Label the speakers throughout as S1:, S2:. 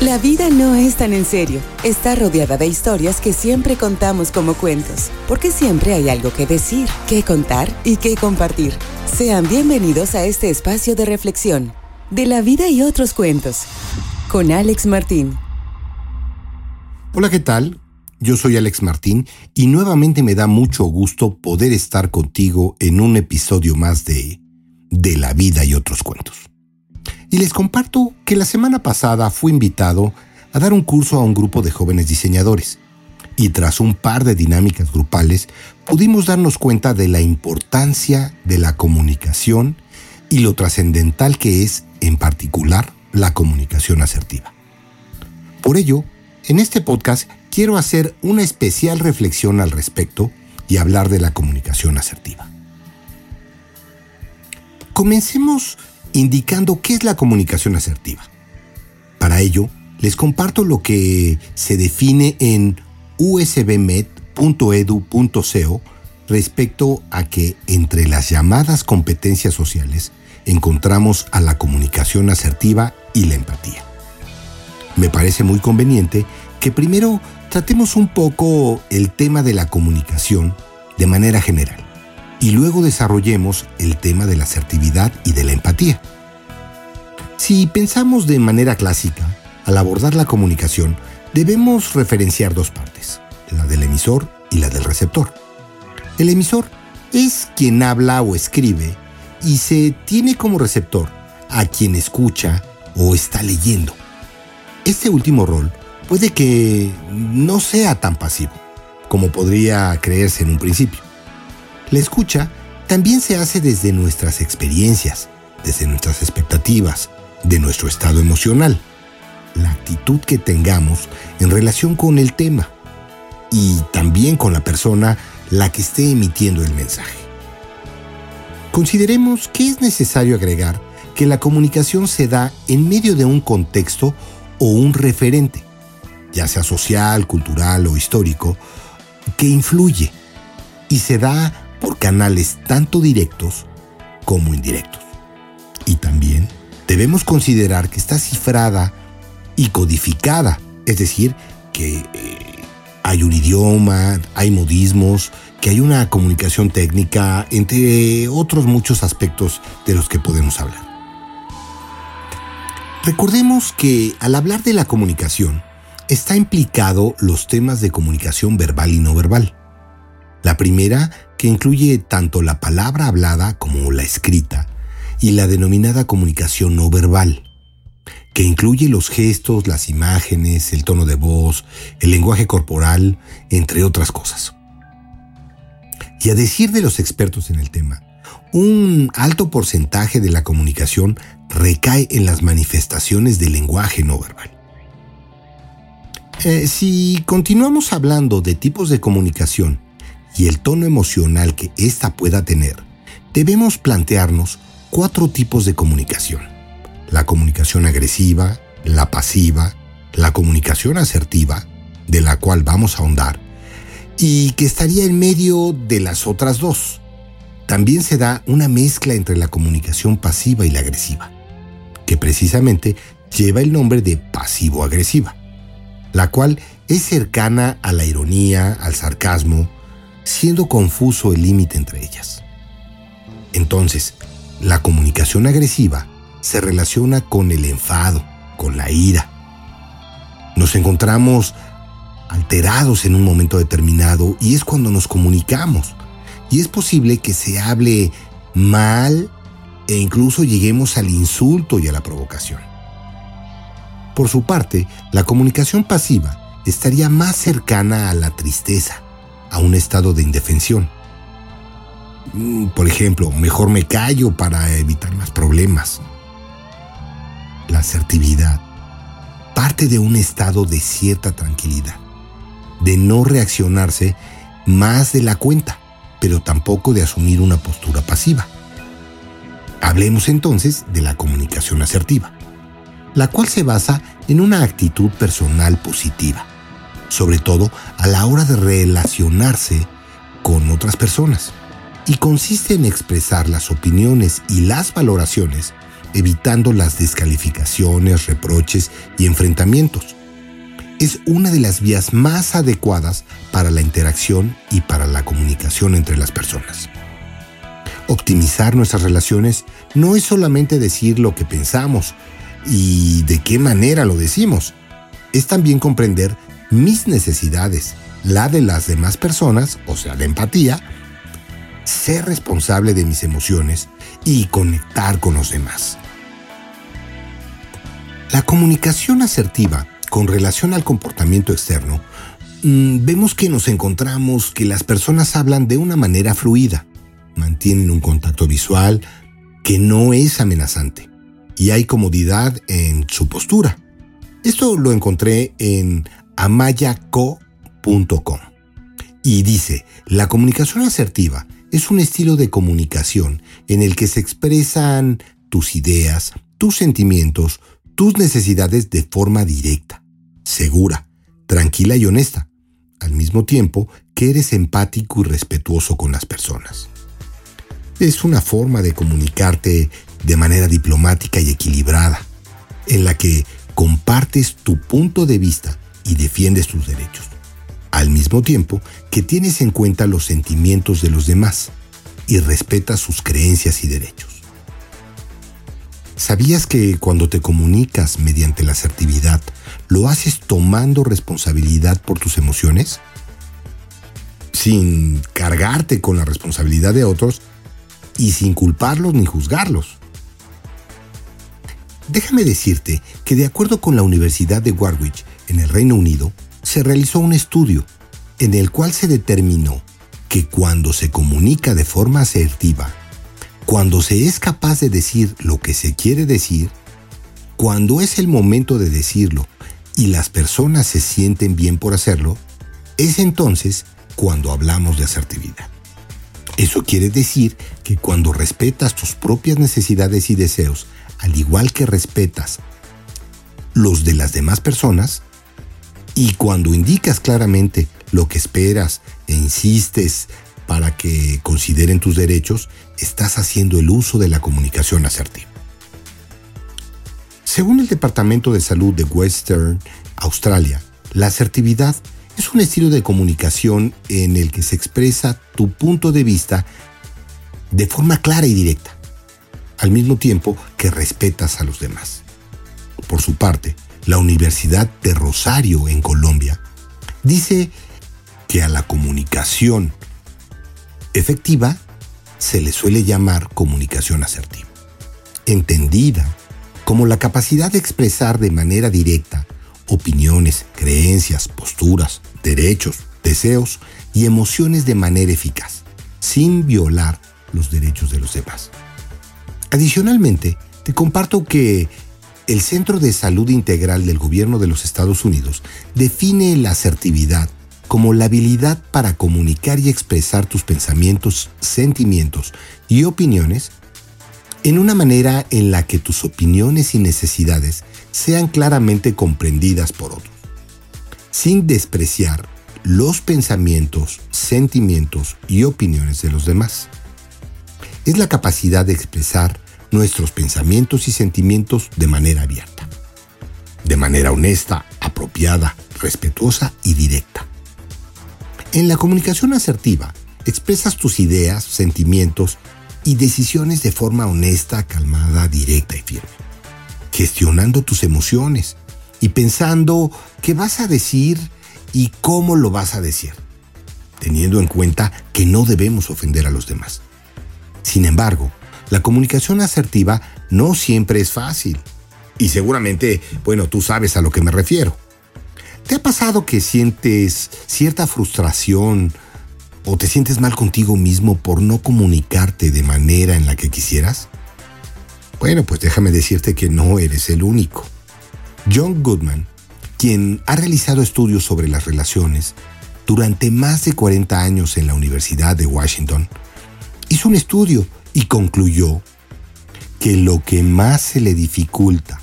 S1: La vida no es tan en serio. Está rodeada de historias que siempre contamos como cuentos, porque siempre hay algo que decir, que contar y que compartir. Sean bienvenidos a este espacio de reflexión, de la vida y otros cuentos, con Alex Martín.
S2: Hola, ¿qué tal? Yo soy Alex Martín y nuevamente me da mucho gusto poder estar contigo en un episodio más de De la vida y otros cuentos. Y les comparto que la semana pasada fui invitado a dar un curso a un grupo de jóvenes diseñadores. Y tras un par de dinámicas grupales, pudimos darnos cuenta de la importancia de la comunicación y lo trascendental que es, en particular, la comunicación asertiva. Por ello, en este podcast quiero hacer una especial reflexión al respecto y hablar de la comunicación asertiva. Comencemos indicando qué es la comunicación asertiva. Para ello, les comparto lo que se define en usbmed.edu.co respecto a que entre las llamadas competencias sociales encontramos a la comunicación asertiva y la empatía. Me parece muy conveniente que primero tratemos un poco el tema de la comunicación de manera general y luego desarrollemos el tema de la asertividad y de la empatía. Si pensamos de manera clásica, al abordar la comunicación, debemos referenciar dos partes, la del emisor y la del receptor. El emisor es quien habla o escribe y se tiene como receptor a quien escucha o está leyendo. Este último rol puede que no sea tan pasivo como podría creerse en un principio. La escucha también se hace desde nuestras experiencias, desde nuestras expectativas, de nuestro estado emocional, la actitud que tengamos en relación con el tema y también con la persona la que esté emitiendo el mensaje. Consideremos que es necesario agregar que la comunicación se da en medio de un contexto o un referente, ya sea social, cultural o histórico, que influye y se da por canales tanto directos como indirectos. Y también debemos considerar que está cifrada y codificada, es decir, que eh, hay un idioma, hay modismos, que hay una comunicación técnica, entre otros muchos aspectos de los que podemos hablar. Recordemos que al hablar de la comunicación, está implicado los temas de comunicación verbal y no verbal. La primera, que incluye tanto la palabra hablada como la escrita, y la denominada comunicación no verbal, que incluye los gestos, las imágenes, el tono de voz, el lenguaje corporal, entre otras cosas. Y a decir de los expertos en el tema, un alto porcentaje de la comunicación recae en las manifestaciones del lenguaje no verbal. Eh, si continuamos hablando de tipos de comunicación y el tono emocional que ésta pueda tener, debemos plantearnos cuatro tipos de comunicación. La comunicación agresiva, la pasiva, la comunicación asertiva, de la cual vamos a ahondar, y que estaría en medio de las otras dos. También se da una mezcla entre la comunicación pasiva y la agresiva, que precisamente lleva el nombre de pasivo-agresiva, la cual es cercana a la ironía, al sarcasmo, siendo confuso el límite entre ellas. Entonces, la comunicación agresiva se relaciona con el enfado, con la ira. Nos encontramos alterados en un momento determinado y es cuando nos comunicamos. Y es posible que se hable mal e incluso lleguemos al insulto y a la provocación. Por su parte, la comunicación pasiva estaría más cercana a la tristeza, a un estado de indefensión. Mm, por ejemplo, mejor me callo para evitar más problemas. La asertividad parte de un estado de cierta tranquilidad, de no reaccionarse más de la cuenta, pero tampoco de asumir una postura pasiva. Hablemos entonces de la comunicación asertiva, la cual se basa en una actitud personal positiva sobre todo a la hora de relacionarse con otras personas, y consiste en expresar las opiniones y las valoraciones evitando las descalificaciones, reproches y enfrentamientos. Es una de las vías más adecuadas para la interacción y para la comunicación entre las personas. Optimizar nuestras relaciones no es solamente decir lo que pensamos y de qué manera lo decimos, es también comprender mis necesidades, la de las demás personas, o sea, la empatía, ser responsable de mis emociones y conectar con los demás. La comunicación asertiva con relación al comportamiento externo, mm, vemos que nos encontramos que las personas hablan de una manera fluida, mantienen un contacto visual que no es amenazante y hay comodidad en su postura. Esto lo encontré en amayaco.com y dice, la comunicación asertiva es un estilo de comunicación en el que se expresan tus ideas, tus sentimientos, tus necesidades de forma directa, segura, tranquila y honesta, al mismo tiempo que eres empático y respetuoso con las personas. Es una forma de comunicarte de manera diplomática y equilibrada, en la que compartes tu punto de vista y defiendes tus derechos al mismo tiempo que tienes en cuenta los sentimientos de los demás y respetas sus creencias y derechos. ¿Sabías que cuando te comunicas mediante la asertividad, lo haces tomando responsabilidad por tus emociones? Sin cargarte con la responsabilidad de otros y sin culparlos ni juzgarlos. Déjame decirte que de acuerdo con la Universidad de Warwick en el Reino Unido, se realizó un estudio en el cual se determinó que cuando se comunica de forma asertiva, cuando se es capaz de decir lo que se quiere decir, cuando es el momento de decirlo y las personas se sienten bien por hacerlo, es entonces cuando hablamos de asertividad. Eso quiere decir que cuando respetas tus propias necesidades y deseos, al igual que respetas los de las demás personas, y cuando indicas claramente lo que esperas e insistes para que consideren tus derechos, estás haciendo el uso de la comunicación asertiva. Según el Departamento de Salud de Western Australia, la asertividad es un estilo de comunicación en el que se expresa tu punto de vista de forma clara y directa, al mismo tiempo que respetas a los demás. Por su parte, la Universidad de Rosario en Colombia, dice que a la comunicación efectiva se le suele llamar comunicación asertiva, entendida como la capacidad de expresar de manera directa opiniones, creencias, posturas, derechos, deseos y emociones de manera eficaz, sin violar los derechos de los demás. Adicionalmente, te comparto que el Centro de Salud Integral del Gobierno de los Estados Unidos define la asertividad como la habilidad para comunicar y expresar tus pensamientos, sentimientos y opiniones en una manera en la que tus opiniones y necesidades sean claramente comprendidas por otros, sin despreciar los pensamientos, sentimientos y opiniones de los demás. Es la capacidad de expresar nuestros pensamientos y sentimientos de manera abierta, de manera honesta, apropiada, respetuosa y directa. En la comunicación asertiva, expresas tus ideas, sentimientos y decisiones de forma honesta, calmada, directa y firme, gestionando tus emociones y pensando qué vas a decir y cómo lo vas a decir, teniendo en cuenta que no debemos ofender a los demás. Sin embargo, la comunicación asertiva no siempre es fácil. Y seguramente, bueno, tú sabes a lo que me refiero. ¿Te ha pasado que sientes cierta frustración o te sientes mal contigo mismo por no comunicarte de manera en la que quisieras? Bueno, pues déjame decirte que no eres el único. John Goodman, quien ha realizado estudios sobre las relaciones durante más de 40 años en la Universidad de Washington, hizo un estudio y concluyó que lo que más se le dificulta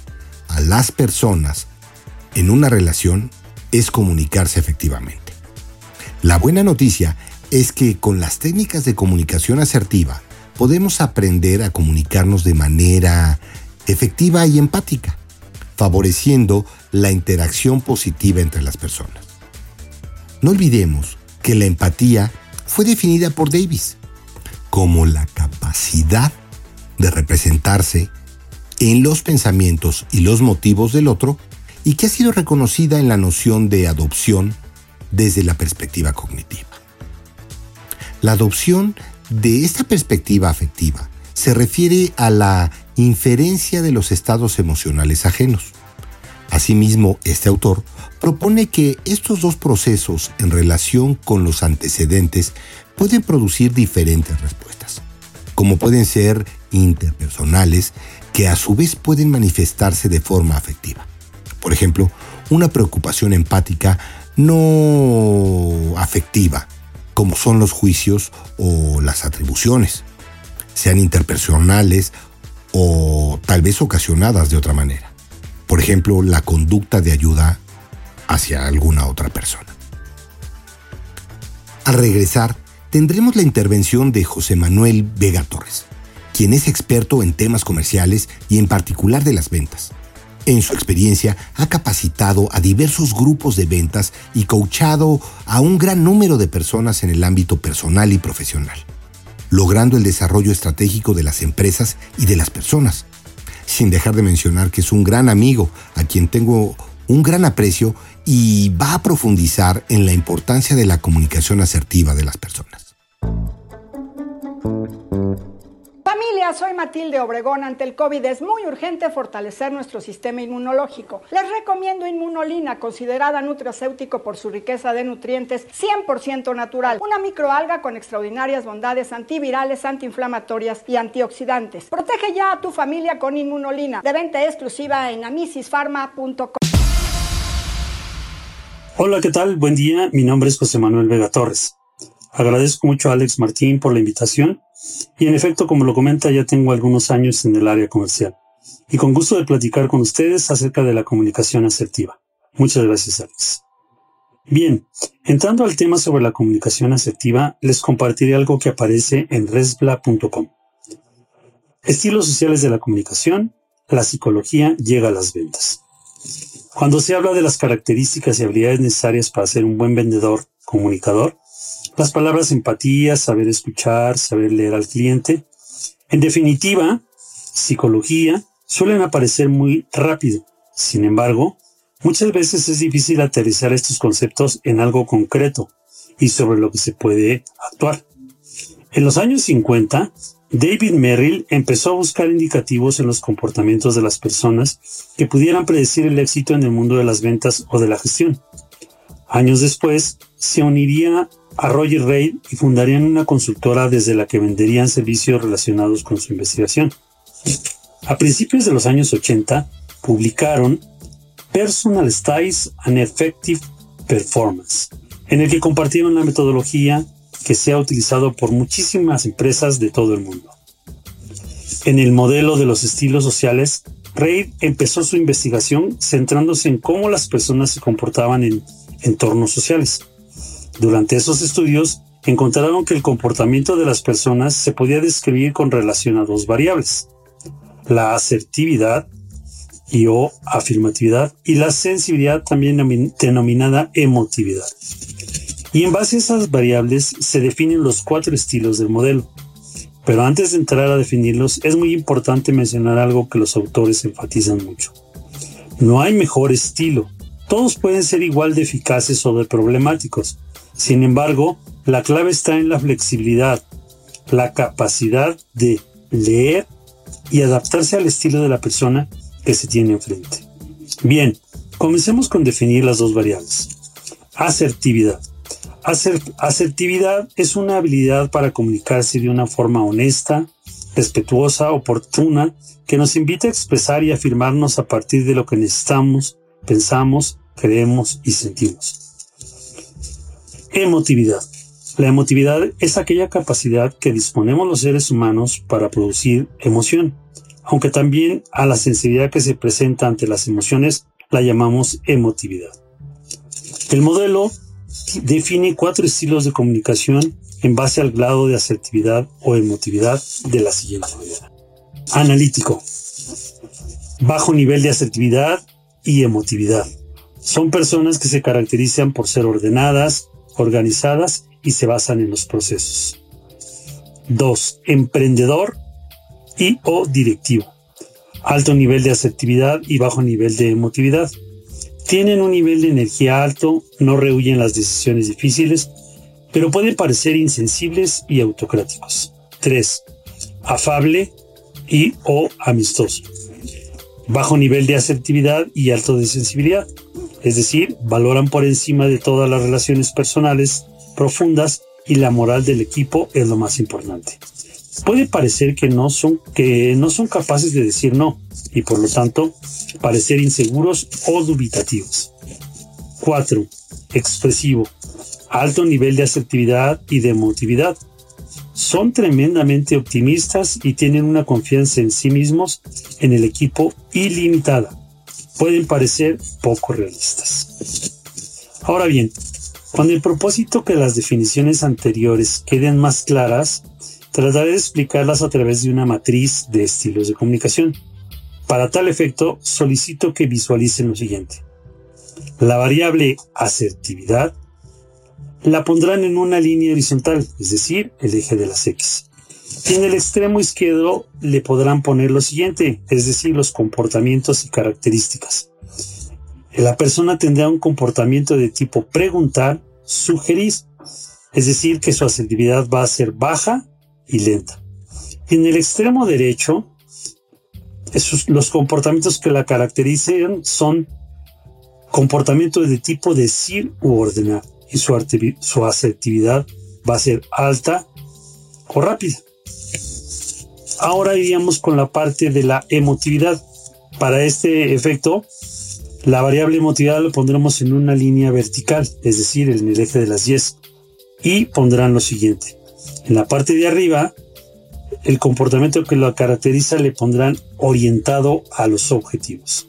S2: a las personas en una relación es comunicarse efectivamente. La buena noticia es que con las técnicas de comunicación asertiva podemos aprender a comunicarnos de manera efectiva y empática, favoreciendo la interacción positiva entre las personas. No olvidemos que la empatía fue definida por Davis como la capacidad de representarse en los pensamientos y los motivos del otro y que ha sido reconocida en la noción de adopción desde la perspectiva cognitiva. La adopción de esta perspectiva afectiva se refiere a la inferencia de los estados emocionales ajenos. Asimismo, este autor propone que estos dos procesos en relación con los antecedentes pueden producir diferentes respuestas, como pueden ser interpersonales que a su vez pueden manifestarse de forma afectiva. Por ejemplo, una preocupación empática no afectiva, como son los juicios o las atribuciones, sean interpersonales o tal vez ocasionadas de otra manera. Por ejemplo, la conducta de ayuda hacia alguna otra persona. Al regresar, tendremos la intervención de José Manuel Vega Torres, quien es experto en temas comerciales y en particular de las ventas. En su experiencia, ha capacitado a diversos grupos de ventas y coachado a un gran número de personas en el ámbito personal y profesional, logrando el desarrollo estratégico de las empresas y de las personas, sin dejar de mencionar que es un gran amigo a quien tengo un gran aprecio y va a profundizar en la importancia de la comunicación asertiva de las personas.
S3: Soy Matilde Obregón. Ante el COVID es muy urgente fortalecer nuestro sistema inmunológico. Les recomiendo Inmunolina, considerada nutracéutico por su riqueza de nutrientes 100% natural. Una microalga con extraordinarias bondades antivirales, antiinflamatorias y antioxidantes. Protege ya a tu familia con Inmunolina. De venta exclusiva en amisisfarma.com.
S4: Hola, ¿qué tal? Buen día. Mi nombre es José Manuel Vega Torres. Agradezco mucho a Alex Martín por la invitación y en efecto, como lo comenta, ya tengo algunos años en el área comercial y con gusto de platicar con ustedes acerca de la comunicación asertiva. Muchas gracias, Alex. Bien, entrando al tema sobre la comunicación asertiva, les compartiré algo que aparece en resbla.com. Estilos sociales de la comunicación, la psicología llega a las ventas. Cuando se habla de las características y habilidades necesarias para ser un buen vendedor, comunicador, las palabras empatía, saber escuchar, saber leer al cliente. En definitiva, psicología suelen aparecer muy rápido. Sin embargo, muchas veces es difícil aterrizar estos conceptos en algo concreto y sobre lo que se puede actuar. En los años 50, David Merrill empezó a buscar indicativos en los comportamientos de las personas que pudieran predecir el éxito en el mundo de las ventas o de la gestión. Años después, se uniría a Roger Reid y fundarían una consultora desde la que venderían servicios relacionados con su investigación. A principios de los años 80, publicaron Personal Styles and Effective Performance, en el que compartieron la metodología que se ha utilizado por muchísimas empresas de todo el mundo. En el modelo de los estilos sociales, Reid empezó su investigación centrándose en cómo las personas se comportaban en entornos sociales. Durante esos estudios, encontraron que el comportamiento de las personas se podía describir con relación a dos variables, la asertividad y o afirmatividad y la sensibilidad también denominada emotividad. Y en base a esas variables se definen los cuatro estilos del modelo. Pero antes de entrar a definirlos, es muy importante mencionar algo que los autores enfatizan mucho. No hay mejor estilo. Todos pueden ser igual de eficaces o de problemáticos, sin embargo, la clave está en la flexibilidad, la capacidad de leer y adaptarse al estilo de la persona que se tiene enfrente. Bien, comencemos con definir las dos variables. Asertividad. asertividad es una habilidad para comunicarse de una forma honesta, respetuosa, oportuna, que nos invita a expresar y afirmarnos a partir de lo que necesitamos, pensamos, creemos y sentimos. Emotividad. La emotividad es aquella capacidad que disponemos los seres humanos para producir emoción, aunque también a la sensibilidad que se presenta ante las emociones la llamamos emotividad. El modelo define cuatro estilos de comunicación en base al grado de asertividad o emotividad de la siguiente manera. Analítico. bajo nivel de asertividad y emotividad. Son personas que se caracterizan por ser ordenadas, organizadas y se basan en los procesos. 2. Emprendedor y o directivo. Alto nivel de asertividad y bajo nivel de emotividad. Tienen un nivel de energía alto, no rehuyen las decisiones difíciles, pero pueden parecer insensibles y autocráticos. 3. Afable y o amistoso. Bajo nivel de asertividad y alto de sensibilidad. Es decir, valoran por encima de todas las relaciones personales profundas y la moral del equipo es lo más importante. Puede parecer que no son, que no son capaces de decir no y por lo tanto parecer inseguros o dubitativos. 4. Expresivo. Alto nivel de asertividad y de emotividad. Son tremendamente optimistas y tienen una confianza en sí mismos, en el equipo ilimitada. Pueden parecer poco realistas. Ahora bien, con el propósito que las definiciones anteriores queden más claras, trataré de explicarlas a través de una matriz de estilos de comunicación. Para tal efecto, solicito que visualicen lo siguiente. La variable asertividad la pondrán en una línea horizontal, es decir, el eje de las X. Y en el extremo izquierdo le podrán poner lo siguiente, es decir, los comportamientos y características. La persona tendrá un comportamiento de tipo preguntar, sugerir, es decir, que su asertividad va a ser baja y lenta. En el extremo derecho, los comportamientos que la caracterizan son comportamientos de tipo decir u ordenar y su, su asertividad va a ser alta o rápida. Ahora iríamos con la parte de la emotividad. Para este efecto, la variable emotividad lo pondremos en una línea vertical, es decir, en el eje de las 10. Y pondrán lo siguiente. En la parte de arriba, el comportamiento que lo caracteriza le pondrán orientado a los objetivos.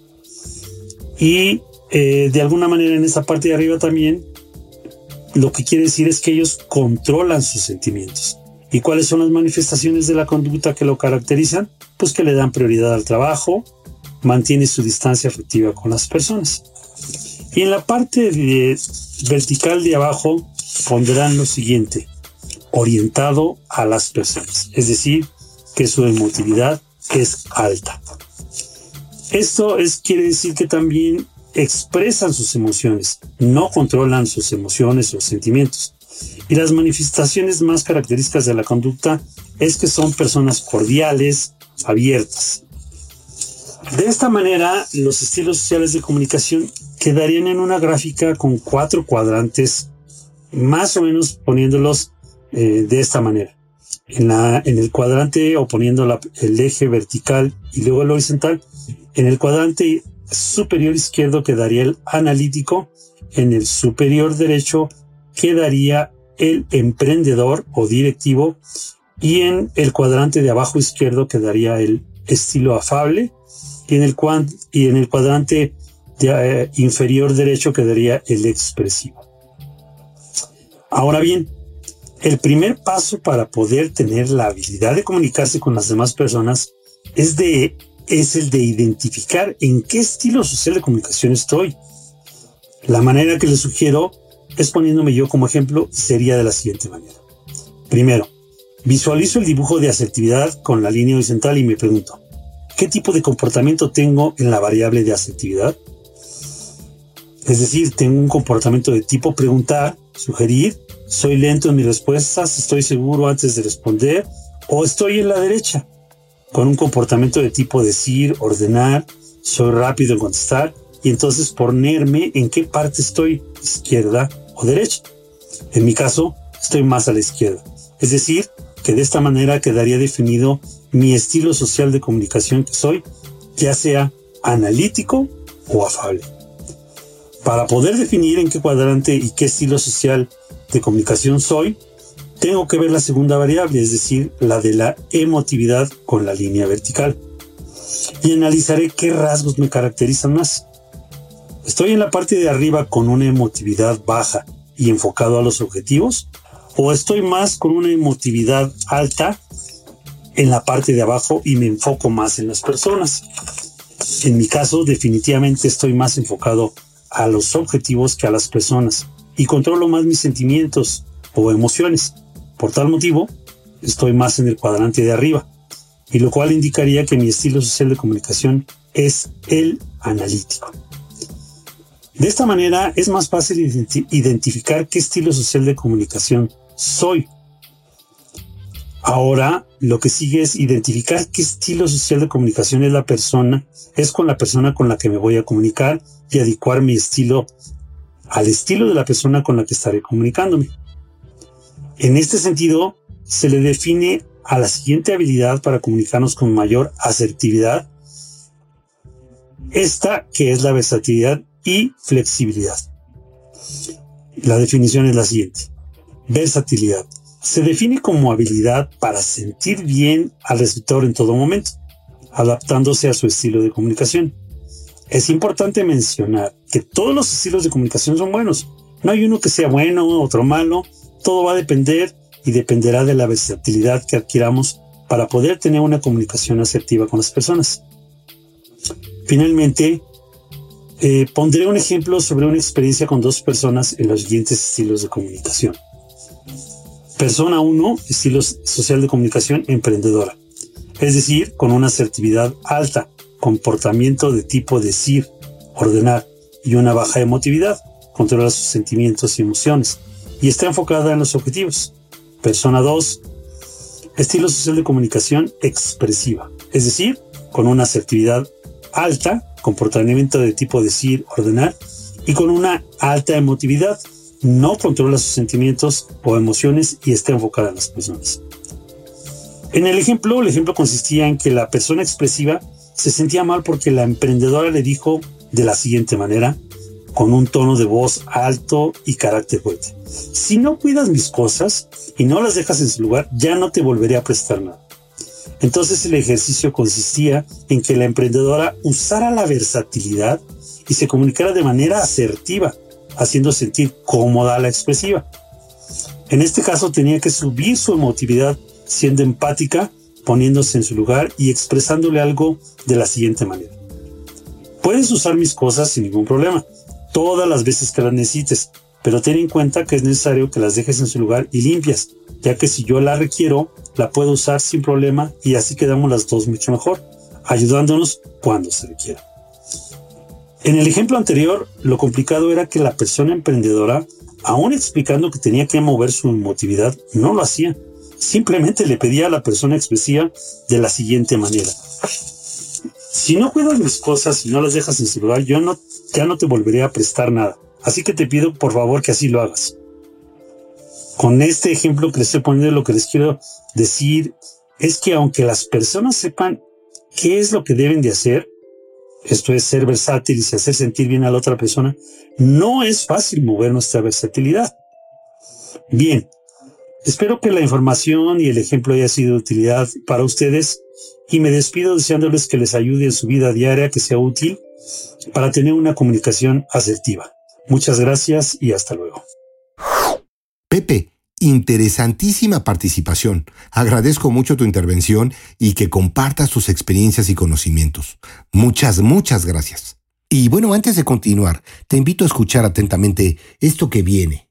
S4: Y eh, de alguna manera en esa parte de arriba también, lo que quiere decir es que ellos controlan sus sentimientos. ¿Y cuáles son las manifestaciones de la conducta que lo caracterizan? Pues que le dan prioridad al trabajo, mantiene su distancia afectiva con las personas. Y en la parte vertical de abajo pondrán lo siguiente, orientado a las personas, es decir, que su emotividad es alta. Esto es, quiere decir que también expresan sus emociones, no controlan sus emociones o sentimientos. Y las manifestaciones más características de la conducta es que son personas cordiales, abiertas, de esta manera, los estilos sociales de comunicación quedarían en una gráfica con cuatro cuadrantes, más o menos poniéndolos eh, de esta manera. En, el cuadrante o poniendo el eje vertical y luego el horizontal, en el cuadrante superior izquierdo quedaría el analítico, en el superior derecho quedaría el emprendedor o directivo y en el cuadrante de abajo izquierdo quedaría el estilo afable y en el, y en el cuadrante eh, inferior derecho quedaría el expresivo. Ahora bien, el primer paso para poder tener la habilidad de comunicarse con las demás personas es, de, es el de identificar en qué estilo social de comunicación estoy. La manera que les sugiero es poniéndome yo como ejemplo sería de la siguiente manera. Primero, visualizo el dibujo de asertividad con la línea horizontal y me pregunto, ¿Qué tipo de comportamiento tengo en la variable de asertividad? Es decir, tengo un comportamiento de tipo preguntar, sugerir, soy lento en mis respuestas, estoy seguro antes de responder, o estoy en la derecha, con un comportamiento de tipo decir, ordenar, soy rápido en contestar, y entonces ponerme en qué parte estoy, izquierda o derecha. En mi caso, estoy más a la izquierda. Es decir, que de esta manera quedaría definido mi estilo social de comunicación que soy, ya sea analítico o afable. Para poder definir en qué cuadrante y qué estilo social de comunicación soy, tengo que ver la segunda variable, es decir, la de la emotividad con la línea vertical. Y analizaré qué rasgos me caracterizan más. ¿Estoy en la parte de arriba con una emotividad baja y enfocado a los objetivos? ¿O estoy más con una emotividad alta en la parte de abajo y me enfoco más en las personas. En mi caso, definitivamente estoy más enfocado a los objetivos que a las personas y controlo más mis sentimientos o emociones. Por tal motivo, estoy más en el cuadrante de arriba, y lo cual indicaría que mi estilo social de comunicación es el analítico. De esta manera es más fácil identificar qué estilo social de comunicación soy. Ahora lo que sigue es identificar qué estilo social de comunicación es la persona, es con la persona con la que me voy a comunicar y adecuar mi estilo al estilo de la persona con la que estaré comunicándome. En este sentido, se le define a la siguiente habilidad para comunicarnos con mayor asertividad, esta que es la versatilidad y flexibilidad. La definición es la siguiente. Versatilidad. Se define como habilidad para sentir bien al receptor en todo momento, adaptándose a su estilo de comunicación. Es importante mencionar que todos los estilos de comunicación son buenos. No hay uno que sea bueno, otro malo. Todo va a depender y dependerá de la versatilidad que adquiramos para poder tener una comunicación asertiva con las personas. Finalmente, eh, pondré un ejemplo sobre una experiencia con dos personas en los siguientes estilos de comunicación. Persona 1, estilo social de comunicación emprendedora, es decir, con una asertividad alta, comportamiento de tipo decir, ordenar y una baja emotividad, controla sus sentimientos y emociones y está enfocada en los objetivos. Persona 2, estilo social de comunicación expresiva, es decir, con una asertividad alta, comportamiento de tipo decir, ordenar, y con una alta emotividad, no controla sus sentimientos o emociones y está enfocada en las personas. En el ejemplo, el ejemplo consistía en que la persona expresiva se sentía mal porque la emprendedora le dijo de la siguiente manera, con un tono de voz alto y carácter fuerte. Si no cuidas mis cosas y no las dejas en su lugar, ya no te volveré a prestar nada. Entonces el ejercicio consistía en que la emprendedora usara la versatilidad y se comunicara de manera asertiva, haciendo sentir cómoda a la expresiva. En este caso tenía que subir su emotividad siendo empática, poniéndose en su lugar y expresándole algo de la siguiente manera. Puedes usar mis cosas sin ningún problema, todas las veces que las necesites, pero ten en cuenta que es necesario que las dejes en su lugar y limpias, ya que si yo la requiero, la puedo usar sin problema y así quedamos las dos mucho mejor, ayudándonos cuando se requiera. En el ejemplo anterior, lo complicado era que la persona emprendedora, aún explicando que tenía que mover su emotividad, no lo hacía. Simplemente le pedía a la persona expresiva de la siguiente manera. Si no cuidas mis cosas y no las dejas en su lugar, yo no ya no te volveré a prestar nada. Así que te pido por favor que así lo hagas. Con este ejemplo que les estoy poniendo, lo que les quiero decir es que aunque las personas sepan qué es lo que deben de hacer, esto es ser versátil y hacer sentir bien a la otra persona, no es fácil mover nuestra versatilidad. Bien, espero que la información y el ejemplo haya sido de utilidad para ustedes y me despido deseándoles que les ayude en su vida diaria, que sea útil para tener una comunicación asertiva. Muchas gracias y hasta luego.
S2: Pepe, interesantísima participación. Agradezco mucho tu intervención y que compartas tus experiencias y conocimientos. Muchas, muchas gracias. Y bueno, antes de continuar, te invito a escuchar atentamente esto que viene.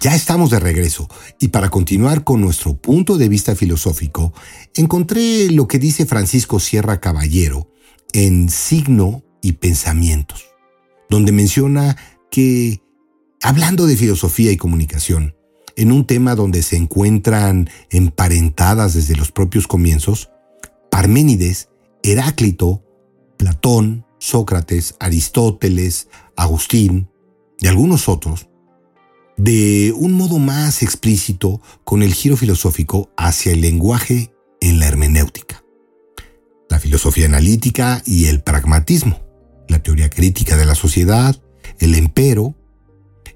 S2: Ya estamos de regreso. Y para continuar con nuestro punto de vista filosófico, encontré lo que dice Francisco Sierra Caballero en Signo y Pensamientos, donde menciona que, hablando de filosofía y comunicación, en un tema donde se encuentran emparentadas desde los propios comienzos, Parménides, Heráclito, Platón, Sócrates, Aristóteles, Agustín y algunos otros de un modo más explícito con el giro filosófico hacia el lenguaje en la hermenéutica, la filosofía analítica y el pragmatismo, la teoría crítica de la sociedad, el empero.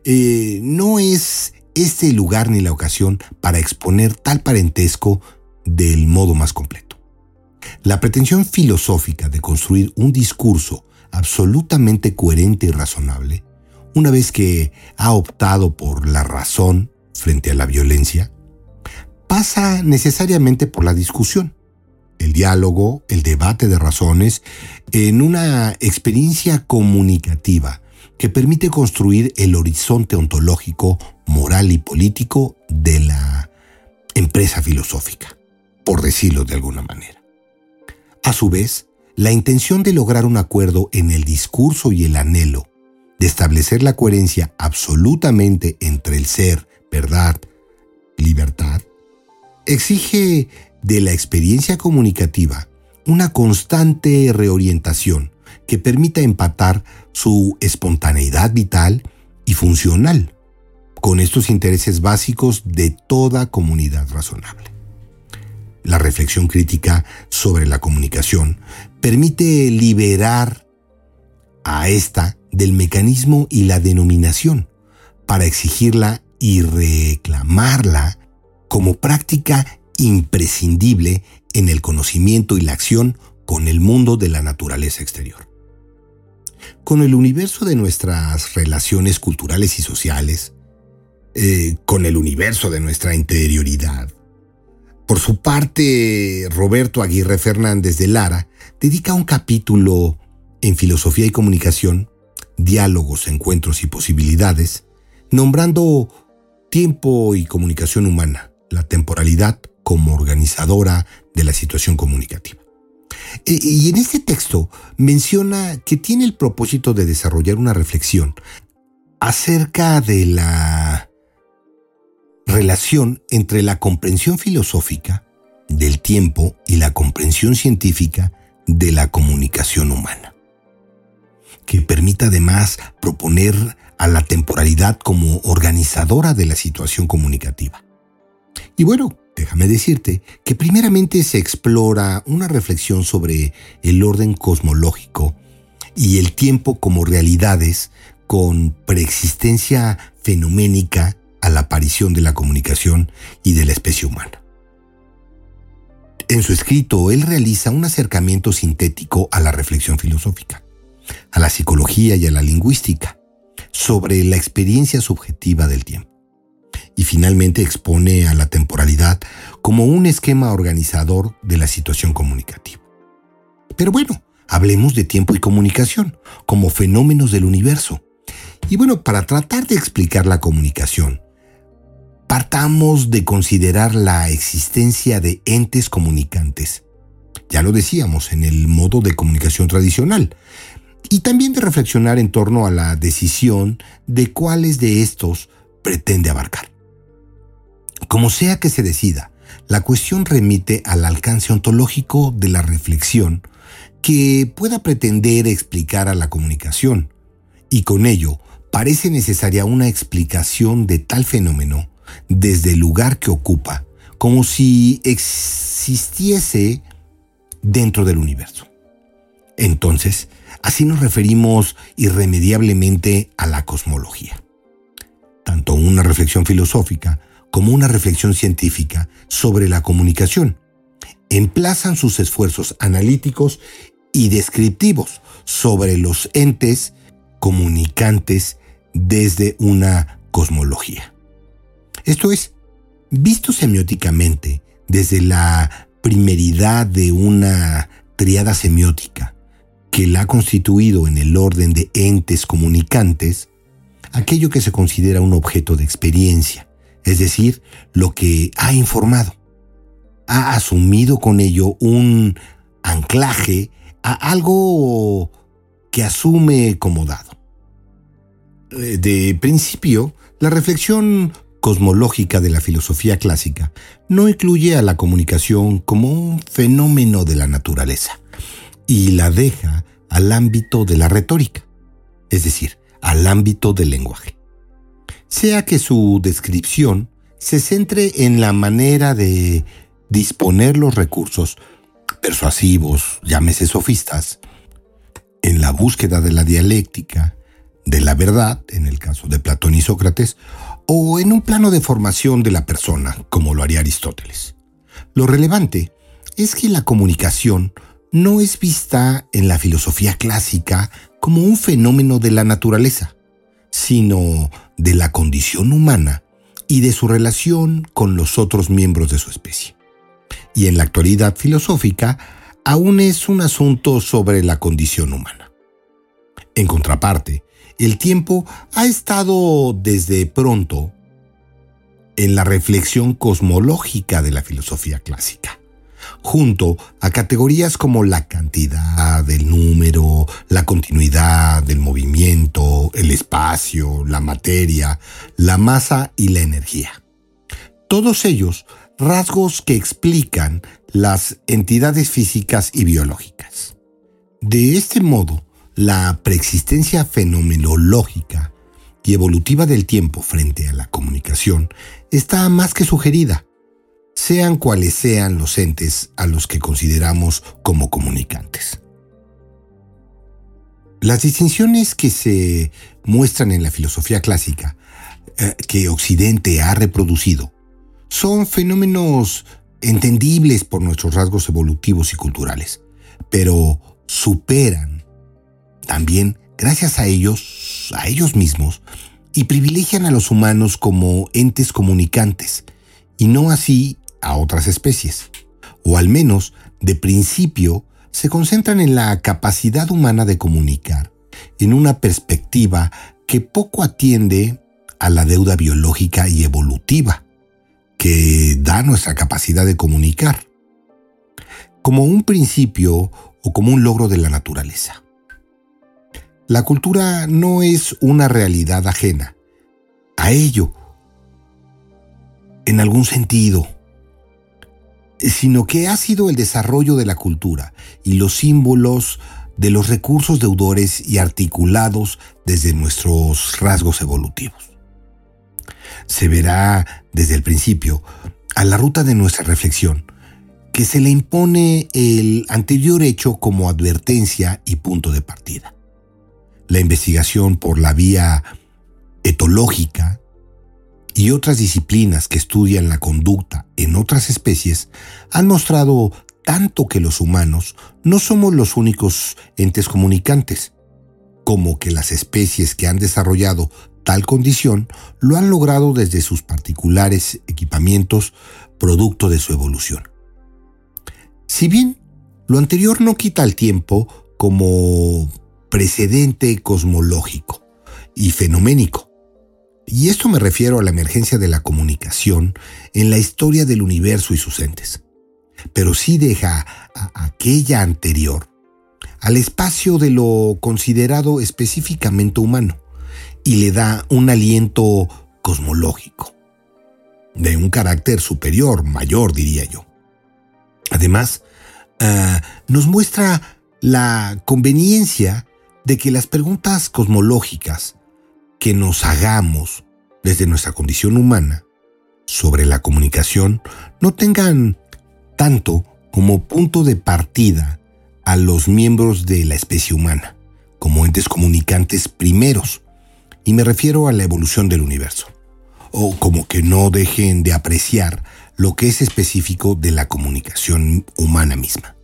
S2: Eh, no es este el lugar ni la ocasión para exponer tal parentesco del modo más completo. La pretensión filosófica de construir un discurso absolutamente coherente y razonable, una vez que ha optado por la razón frente a la violencia, pasa necesariamente por la discusión, el diálogo, el debate de razones, en una experiencia comunicativa que permite construir el horizonte ontológico, moral y político de la empresa filosófica, por decirlo de alguna manera. A su vez, la intención de lograr un acuerdo en el discurso y el anhelo de establecer la coherencia absolutamente entre el ser, verdad, libertad, exige de la experiencia comunicativa una constante reorientación que permita empatar su espontaneidad vital y funcional con estos intereses básicos de toda comunidad razonable. La reflexión crítica sobre la comunicación permite liberar a esta del mecanismo y la denominación para exigirla y reclamarla como práctica imprescindible en el conocimiento y la acción con el mundo de la naturaleza exterior. Con el universo de nuestras relaciones culturales y sociales, eh, con el universo de nuestra interioridad, por su parte, Roberto Aguirre Fernández de Lara dedica un capítulo en Filosofía y Comunicación, Diálogos, Encuentros y Posibilidades, nombrando tiempo y comunicación humana, la temporalidad como organizadora de la situación comunicativa. E, y en este texto menciona que tiene el propósito de desarrollar una reflexión acerca de la relación entre la comprensión filosófica del tiempo y la comprensión científica de la comunicación humana, que permita además proponer a la temporalidad como organizadora de la situación comunicativa. Y bueno, déjame decirte que primeramente se explora una reflexión sobre el orden cosmológico y el tiempo como realidades con preexistencia fenoménica a la aparición de la comunicación y de la especie humana. En su escrito, él realiza un acercamiento sintético a la reflexión filosófica, a la psicología y a la lingüística, sobre la experiencia subjetiva del tiempo. Y finalmente expone a la temporalidad como un esquema organizador de la situación comunicativa. Pero bueno, hablemos de tiempo y comunicación como fenómenos del universo. Y bueno, para tratar de explicar la comunicación, partamos de considerar la existencia de entes comunicantes. Ya lo decíamos en el modo de comunicación tradicional. Y también de reflexionar en torno a la decisión de cuáles de estos pretende abarcar. Como sea que se decida, la cuestión remite al alcance ontológico de la reflexión que pueda pretender explicar a la comunicación, y con ello parece necesaria una explicación de tal fenómeno desde el lugar que ocupa, como si existiese dentro del universo. Entonces, así nos referimos irremediablemente a la cosmología. Tanto una reflexión filosófica como una reflexión científica sobre la comunicación emplazan sus esfuerzos analíticos y descriptivos sobre los entes comunicantes desde una cosmología. Esto es, visto semióticamente desde la primeridad de una triada semiótica que la ha constituido en el orden de entes comunicantes, aquello que se considera un objeto de experiencia, es decir, lo que ha informado, ha asumido con ello un anclaje a algo que asume como dado. De principio, la reflexión cosmológica de la filosofía clásica no incluye a la comunicación como un fenómeno de la naturaleza y la deja al ámbito de la retórica, es decir, al ámbito del lenguaje. sea que su descripción se centre en la manera de disponer los recursos persuasivos, llámese sofistas, en la búsqueda de la dialéctica, de la verdad, en el caso de Platón y Sócrates, o en un plano de formación de la persona, como lo haría Aristóteles. Lo relevante es que la comunicación no es vista en la filosofía clásica como un fenómeno de la naturaleza, sino de la condición humana y de su relación con los otros miembros de su especie. Y en la actualidad filosófica, aún es un asunto sobre la condición humana. En contraparte, el tiempo ha estado desde pronto en la reflexión cosmológica de la filosofía clásica, junto a categorías como la cantidad, el número, la continuidad, del movimiento, el espacio, la materia, la masa y la energía. Todos ellos rasgos que explican las entidades físicas y biológicas. De este modo, la preexistencia fenomenológica y evolutiva del tiempo frente a la comunicación está más que sugerida, sean cuales sean los entes a los que consideramos como comunicantes. Las distinciones que se muestran en la filosofía clásica, eh, que Occidente ha reproducido, son fenómenos entendibles por nuestros rasgos evolutivos y culturales, pero superan también, gracias a ellos, a ellos mismos, y privilegian a los humanos como entes comunicantes, y no así a otras especies, o al menos, de principio, se concentran en la capacidad humana de comunicar, en una perspectiva que poco atiende a la deuda biológica y evolutiva, que da nuestra capacidad de comunicar, como un principio o como un logro de la naturaleza. La cultura no es una realidad ajena a ello, en algún sentido, sino que ha sido el desarrollo de la cultura y los símbolos de los recursos deudores y articulados desde nuestros rasgos evolutivos se verá desde el principio a la ruta de nuestra reflexión que se le impone el anterior hecho como advertencia y punto de partida. La investigación por la vía etológica y otras disciplinas que estudian la conducta en otras especies han mostrado tanto que los humanos no somos los únicos entes comunicantes, como que las especies que han desarrollado tal condición lo han logrado desde sus particulares equipamientos producto de su evolución. Si bien lo anterior no quita el tiempo como precedente cosmológico y fenoménico, y esto me refiero a la emergencia de la comunicación en la historia del universo y sus entes, pero sí deja a aquella anterior al espacio de lo considerado específicamente humano y le da un aliento cosmológico, de un carácter superior, mayor, diría yo. Además, ah, nos muestra la conveniencia de que las preguntas cosmológicas que nos hagamos desde nuestra condición humana sobre la comunicación no tengan tanto como punto de partida a los miembros de la especie humana, como entes comunicantes primeros, y me refiero a la evolución del universo, o como que no dejen de apreciar lo que es específico de la comunicación humana misma.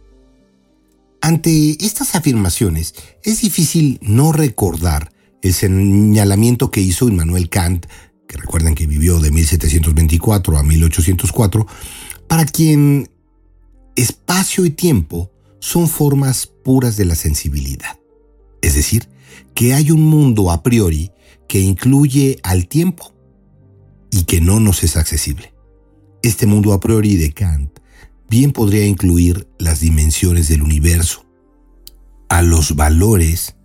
S2: Ante estas afirmaciones, es difícil no recordar el señalamiento que hizo Immanuel Kant, que recuerden que vivió de 1724 a 1804, para quien espacio y tiempo son formas puras de la sensibilidad. Es decir, que hay un mundo a priori que incluye al tiempo y que no nos es accesible. Este mundo a priori de Kant bien podría incluir las dimensiones del universo, a los valores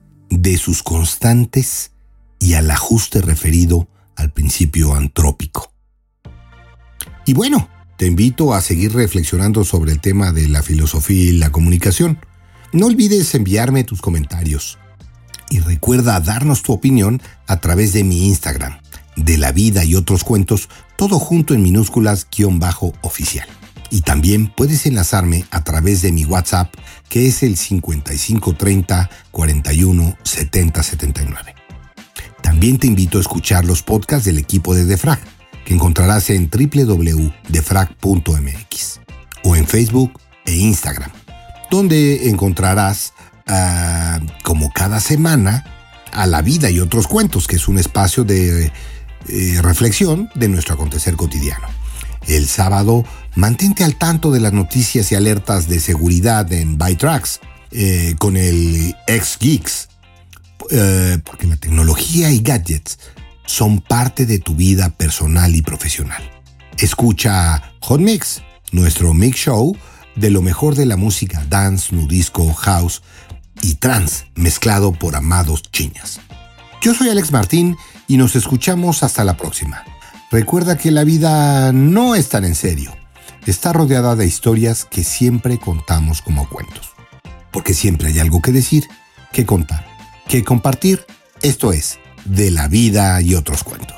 S2: de sus constantes y al ajuste referido al principio antrópico. Y bueno, te invito a seguir reflexionando sobre el tema de la filosofía y la comunicación. No olvides enviarme tus comentarios y recuerda darnos tu opinión a través de mi Instagram, de la vida y otros cuentos, todo junto en minúsculas guion bajo oficial. Y también puedes enlazarme a través de mi WhatsApp, que es el 5530 41 70 79. También te invito a escuchar los podcasts del equipo de Defrag, que encontrarás en www.defrag.mx o en Facebook e Instagram, donde encontrarás, ah, como cada semana, a la vida y otros cuentos, que es un espacio de eh, reflexión de nuestro acontecer cotidiano. El sábado, mantente al tanto de las noticias y alertas de seguridad en ByTrax eh, con el X Geeks, eh, porque la tecnología y gadgets son parte de tu vida personal y profesional. Escucha Hot Mix, nuestro mix show de lo mejor de la música dance, nudisco, house y trance mezclado por amados chiñas. Yo soy Alex Martín y nos escuchamos hasta la próxima. Recuerda que la vida no es tan en serio. Está rodeada de historias que siempre contamos como cuentos. Porque siempre hay algo que decir, que contar, que compartir. Esto es, de la vida y otros cuentos.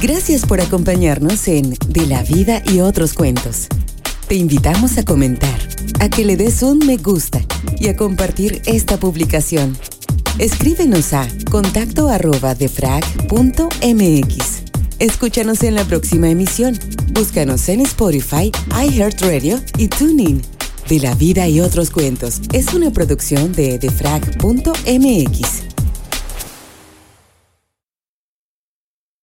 S1: Gracias por acompañarnos en De la vida y otros cuentos. Te invitamos a comentar, a que le des un me gusta y a compartir esta publicación. Escríbenos a contacto arroba defrag.mx. Escúchanos en la próxima emisión. Búscanos en Spotify, iHeartRadio y TuneIn. De la vida y otros cuentos es una producción de defrag.mx.